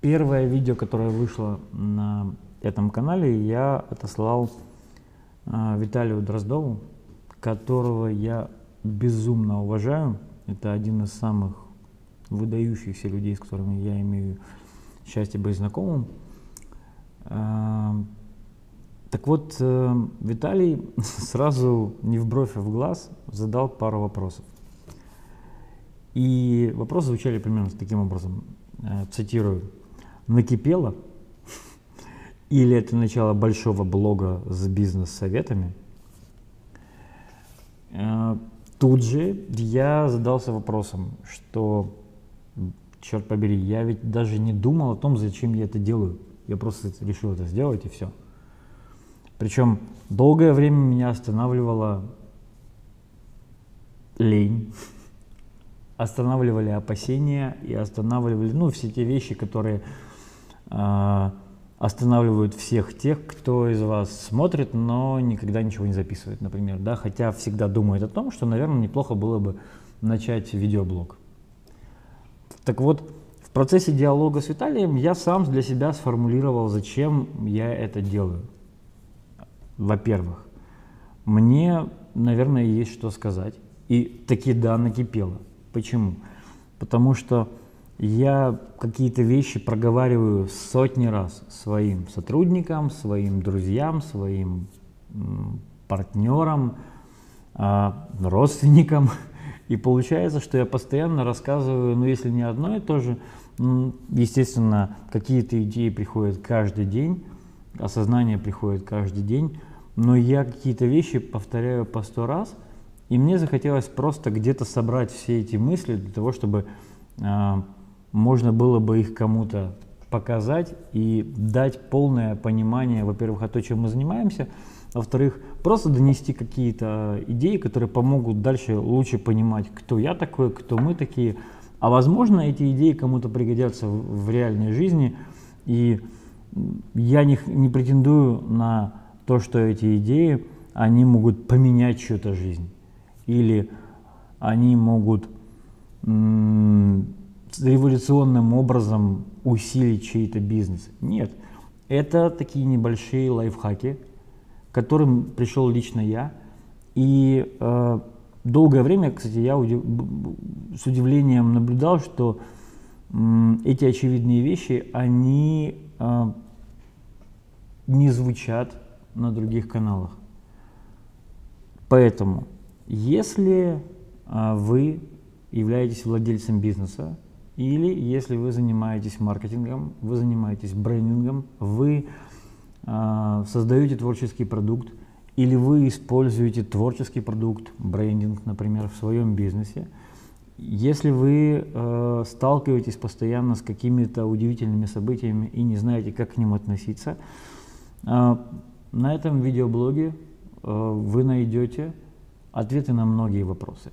Первое видео, которое вышло на этом канале, я отослал э, Виталию Дроздову, которого я безумно уважаю. Это один из самых выдающихся людей, с которыми я имею счастье быть знакомым. Э, так вот, э, Виталий сразу не в бровь, а в глаз задал пару вопросов. И вопросы звучали примерно таким образом, э, цитирую, «Накипело? Или это начало большого блога с бизнес-советами?» э, Тут же я задался вопросом, что, черт побери, я ведь даже не думал о том, зачем я это делаю. Я просто решил это сделать и все. Причем долгое время меня останавливала лень, останавливали опасения и останавливали, ну, все те вещи, которые останавливают всех тех, кто из вас смотрит, но никогда ничего не записывает, например, да, хотя всегда думает о том, что, наверное, неплохо было бы начать видеоблог. Так вот, в процессе диалога с Виталием я сам для себя сформулировал, зачем я это делаю. Во-первых, мне, наверное, есть что сказать. И таки да, накипело. Почему? Потому что я какие-то вещи проговариваю сотни раз своим сотрудникам, своим друзьям, своим партнерам, а, родственникам. И получается, что я постоянно рассказываю, ну если не одно и то же, естественно, какие-то идеи приходят каждый день, осознание приходит каждый день, но я какие-то вещи повторяю по сто раз – и мне захотелось просто где-то собрать все эти мысли для того, чтобы э, можно было бы их кому-то показать и дать полное понимание, во-первых, о том, чем мы занимаемся, во-вторых, просто донести какие-то идеи, которые помогут дальше лучше понимать, кто я такой, кто мы такие. А возможно, эти идеи кому-то пригодятся в, в реальной жизни. И я не, не претендую на то, что эти идеи, они могут поменять чью-то жизнь или они могут революционным образом усилить чей-то бизнес. Нет, это такие небольшие лайфхаки, к которым пришел лично я. И э, долгое время, кстати, я удив... с удивлением наблюдал, что э, эти очевидные вещи, они э, не звучат на других каналах. Поэтому если а, вы являетесь владельцем бизнеса, или если вы занимаетесь маркетингом, вы занимаетесь брендингом, вы э, создаете творческий продукт, или вы используете творческий продукт, брендинг, например, в своем бизнесе, если вы э, сталкиваетесь постоянно с какими-то удивительными событиями и не знаете, как к ним относиться, э, на этом видеоблоге э, вы найдете ответы на многие вопросы.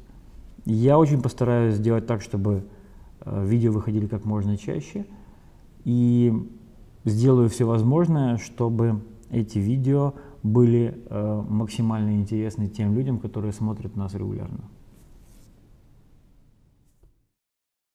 Я очень постараюсь сделать так, чтобы видео выходили как можно чаще, и сделаю все возможное, чтобы эти видео были э, максимально интересны тем людям, которые смотрят нас регулярно.